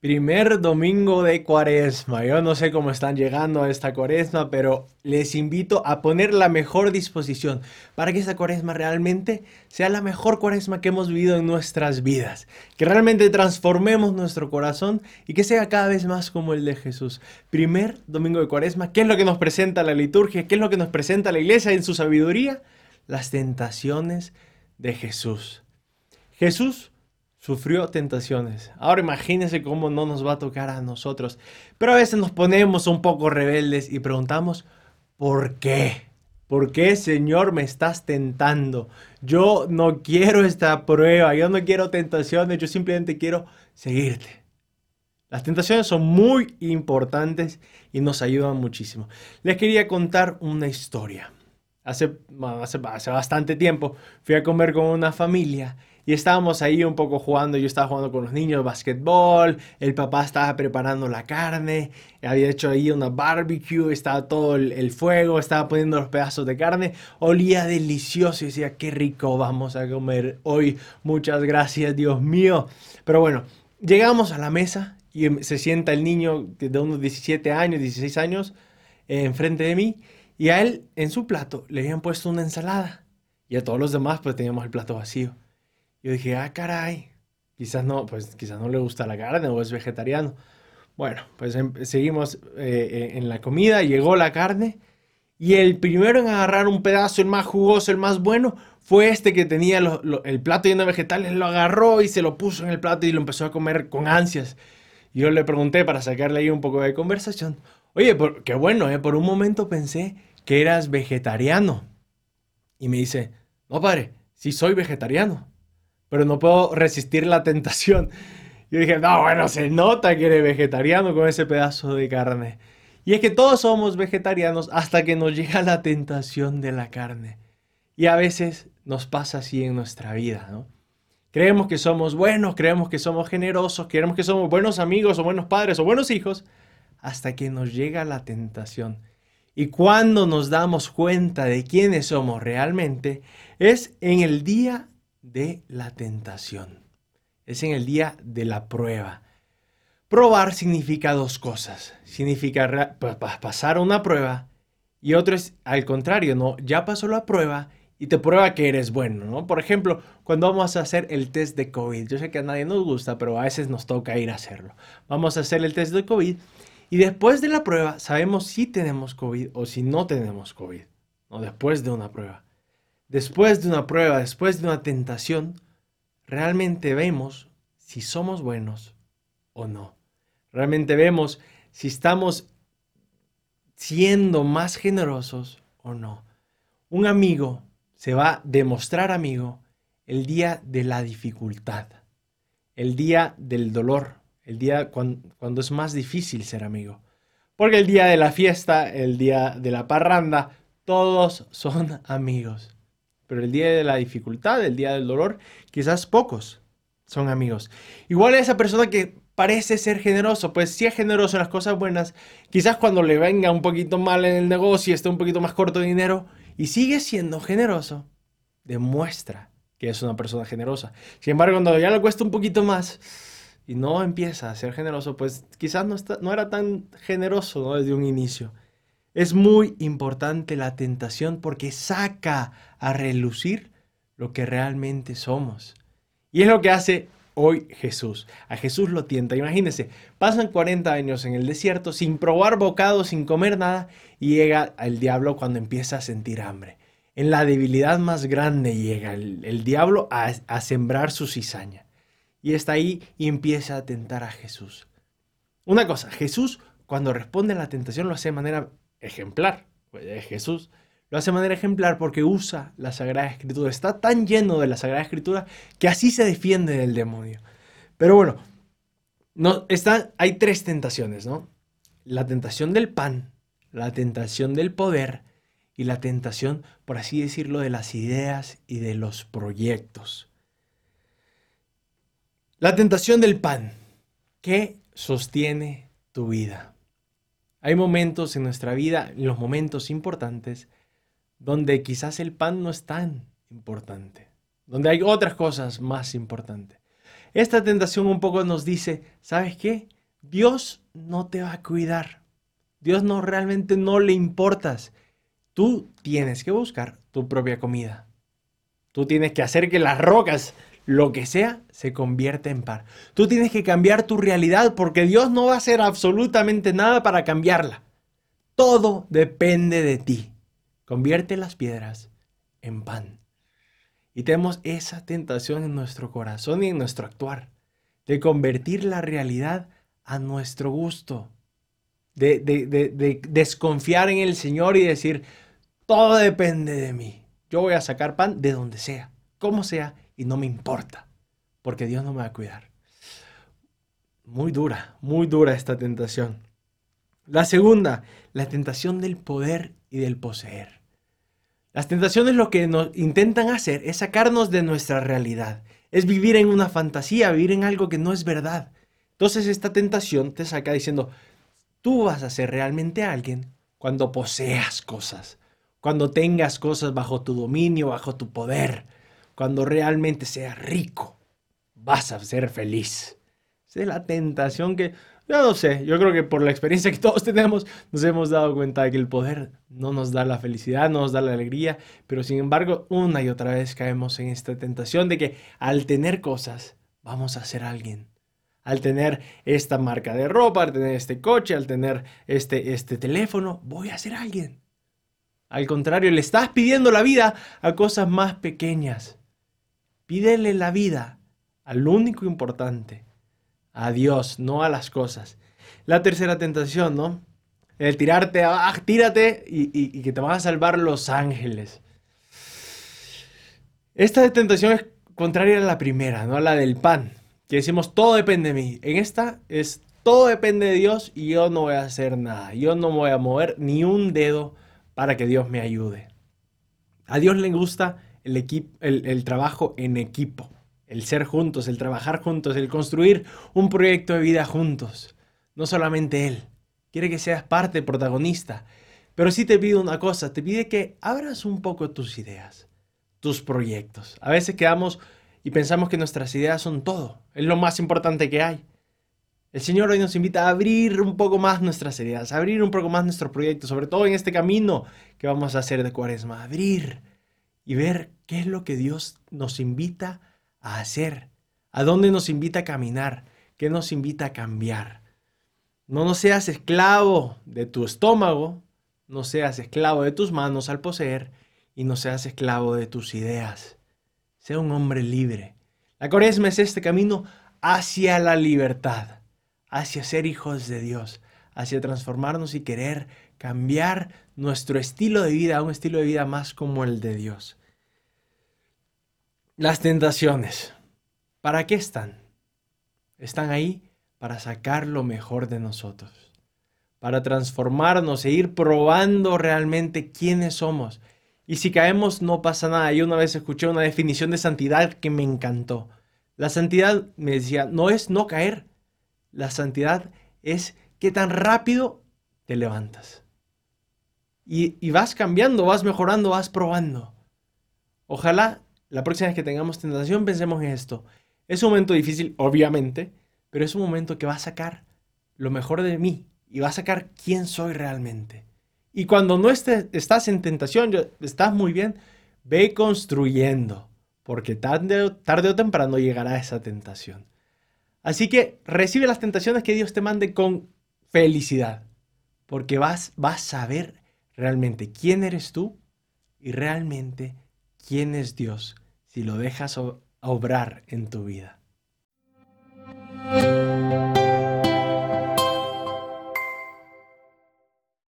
Primer domingo de cuaresma. Yo no sé cómo están llegando a esta cuaresma, pero les invito a poner la mejor disposición para que esta cuaresma realmente sea la mejor cuaresma que hemos vivido en nuestras vidas. Que realmente transformemos nuestro corazón y que sea cada vez más como el de Jesús. Primer domingo de cuaresma, ¿qué es lo que nos presenta la liturgia? ¿Qué es lo que nos presenta la iglesia en su sabiduría? Las tentaciones de Jesús. Jesús sufrió tentaciones. Ahora imagínense cómo no nos va a tocar a nosotros. Pero a veces nos ponemos un poco rebeldes y preguntamos, ¿por qué? ¿Por qué, Señor, me estás tentando? Yo no quiero esta prueba, yo no quiero tentaciones, yo simplemente quiero seguirte. Las tentaciones son muy importantes y nos ayudan muchísimo. Les quería contar una historia. Hace, hace, hace bastante tiempo fui a comer con una familia y estábamos ahí un poco jugando, yo estaba jugando con los niños basquetbol, el papá estaba preparando la carne, había hecho ahí una barbecue, estaba todo el, fuego, estaba poniendo los pedazos de carne, olía delicioso y decía, qué rico vamos a comer hoy, muchas gracias Dios mío. Pero bueno, llegamos a la mesa y em, se sienta el niño de unos 17 años, 16 años, enfrente de mí y a él en su plato le habían puesto una ensalada y a todos los demás pues teníamos el plato vacío. Yo dije, ah, caray, quizás no, pues quizás no le gusta la carne o es vegetariano. Bueno, pues em, seguimos eh, eh, en la comida, llegó la carne y el primero en agarrar un pedazo, el más jugoso, el más bueno, fue este que tenía el plato lleno de vegetales, lo agarró y se lo puso en el plato y lo empezó a comer con ansias. Yo le pregunté para sacarle ahí un poco de conversación, oye, qué bueno, ¿eh? por un momento pensé que eras vegetariano. Y me dice, no, padre, sí soy vegetariano pero no puedo resistir la tentación. Yo dije, no, bueno, se nota que eres vegetariano con ese pedazo de carne. Y es que todos somos vegetarianos hasta que nos llega la tentación de la carne. Y a veces nos pasa así en nuestra vida, ¿no? Creemos que somos buenos, creemos que somos generosos, creemos que somos buenos amigos o buenos padres o buenos hijos, hasta que nos llega la tentación. Y cuando nos damos cuenta de quiénes somos realmente, es en el día de la tentación. Es en el día de la prueba. Probar significa dos cosas. Significa pasar una prueba y otro es al contrario, ¿no? Ya pasó la prueba y te prueba que eres bueno, ¿no? Por ejemplo, cuando vamos a hacer el test de COVID, yo sé que a nadie nos gusta, pero a veces nos toca ir a hacerlo. Vamos a hacer el test de COVID y después de la prueba sabemos si tenemos COVID o si no tenemos COVID, ¿no? Después de una prueba después de una prueba, después de una tentación, realmente vemos si somos buenos o no. Realmente vemos si estamos siendo más generosos o no. Un amigo se va a demostrar amigo el día de la dificultad, el día del dolor, el día cuando, es más difícil ser amigo. Porque el día de la fiesta, el día de la parranda, todos son amigos pero el día de la dificultad, el día del dolor, quizás pocos son amigos. Igual esa persona que parece ser generoso, pues si es generoso en las cosas buenas, quizás cuando le venga un poquito mal en el negocio, esté un poquito más corto de dinero y sigue siendo generoso, demuestra que es una persona generosa. Sin embargo, cuando ya le cuesta un poquito más y no empieza a ser generoso, pues quizás no, está, no era tan generoso desde un inicio. Es muy importante la tentación porque saca a relucir lo que realmente somos. Y es lo que hace hoy Jesús. A Jesús lo tienta. Imagínense, pasan 40 años en el desierto sin probar bocado, sin comer nada, y llega el diablo cuando empieza a sentir hambre. En la debilidad más grande llega el, diablo a, a sembrar su cizaña. Y está ahí y empieza a tentar a Jesús. Una cosa, Jesús cuando responde a la tentación lo hace de manera ejemplar. Pues Jesús lo hace de manera ejemplar porque usa la Sagrada Escritura. Está tan lleno de la Sagrada Escritura que así se defiende del demonio. Pero bueno, no, hay tres tentaciones, ¿no? La tentación del pan, la tentación del poder y la tentación, por así decirlo, de las ideas y de los proyectos. La tentación del pan. ¿Qué sostiene tu vida? Hay momentos en nuestra vida, los momentos importantes, donde quizás el pan no es tan importante, donde hay otras cosas más importantes. esta tentación un poco nos dice, ¿sabes qué? Dios no te va a cuidar. Dios no realmente no le importas. Tú tienes que buscar tu propia comida. Tú tienes que hacer que las rocas, lo que sea, se convierta en par. Tú tienes que cambiar tu realidad porque Dios no va a hacer absolutamente nada para cambiarla. Todo depende de ti. Convierte las piedras en pan. Y tenemos esa tentación en nuestro corazón y en nuestro actuar, de convertir la realidad a nuestro gusto, de, de, desconfiar en el Señor y decir, todo depende de mí. Yo voy a sacar pan de donde sea, como sea, y no me importa, porque Dios no me va a cuidar. Muy dura, muy dura esta tentación. La segunda, la tentación del poder y del poseer. Las tentaciones lo que nos intentan hacer es sacarnos de nuestra realidad, es vivir en una fantasía, vivir en algo que no es verdad. Entonces esta tentación te saca diciendo, tú vas a ser realmente alguien cuando poseas cosas, cuando tengas cosas bajo tu dominio, bajo tu poder, cuando realmente seas rico, vas a ser feliz. Es la tentación que yo no sé, yo creo que por la experiencia que todos tenemos nos hemos dado cuenta de que el poder no nos da la felicidad, no nos da la alegría, pero sin embargo una y otra vez caemos en esta tentación de que al tener cosas vamos a ser alguien. Al tener esta marca de ropa, al tener este coche, al tener este, este teléfono, voy a ser alguien. Al contrario, le estás pidiendo la vida a cosas más pequeñas. Pídele la vida al único importante, a Dios, no a las cosas. La tercera tentación, ¿no? El tirarte, ah, tírate y, que te van a salvar los ángeles. Esta tentación es contraria a la primera, ¿no? A la del pan, que decimos todo depende de mí. En esta es todo depende de Dios y yo no voy a hacer nada. Yo no voy a mover ni un dedo para que Dios me ayude. A Dios le gusta el, el trabajo en equipo el ser juntos, el trabajar juntos, el construir un proyecto de vida juntos. No solamente Él, quiere que seas parte protagonista, pero sí te pide una cosa, te pide que abras un poco tus ideas, tus proyectos. A veces quedamos y pensamos que nuestras ideas son todo, es lo más importante que hay. El Señor hoy nos invita a abrir un poco más nuestras ideas, a abrir un poco más nuestros proyectos, sobre todo en este camino que vamos a hacer de cuaresma, abrir y ver qué es lo que Dios nos invita a hacer, a dónde nos invita a caminar, qué nos invita a cambiar. No nos seas esclavo de tu estómago, no seas esclavo de tus manos al poseer y no seas esclavo de tus ideas. Sea un hombre libre. La cuaresma es este camino hacia la libertad, hacia ser hijos de Dios, hacia transformarnos y querer cambiar nuestro estilo de vida a un estilo de vida más como el de Dios. Las tentaciones. ¿Para qué están? Están ahí para sacar lo mejor de nosotros, para transformarnos e ir probando realmente quiénes somos. Y si caemos no pasa nada. Yo una vez escuché una definición de santidad que me encantó. La santidad, me decía, no es no caer. La santidad es que tan rápido te levantas. Y, vas cambiando, vas mejorando, vas probando. Ojalá la próxima vez que tengamos tentación, pensemos en esto. Es un momento difícil, obviamente, pero es un momento que va a sacar lo mejor de mí y va a sacar quién soy realmente. Y cuando no estés, estás en tentación, estás muy bien, ve construyendo, porque tarde, tarde o temprano llegará esa tentación. Así que recibe las tentaciones que Dios te mande con felicidad, porque vas, vas a ver realmente quién eres tú y realmente quién es Dios si lo dejas obrar en tu vida.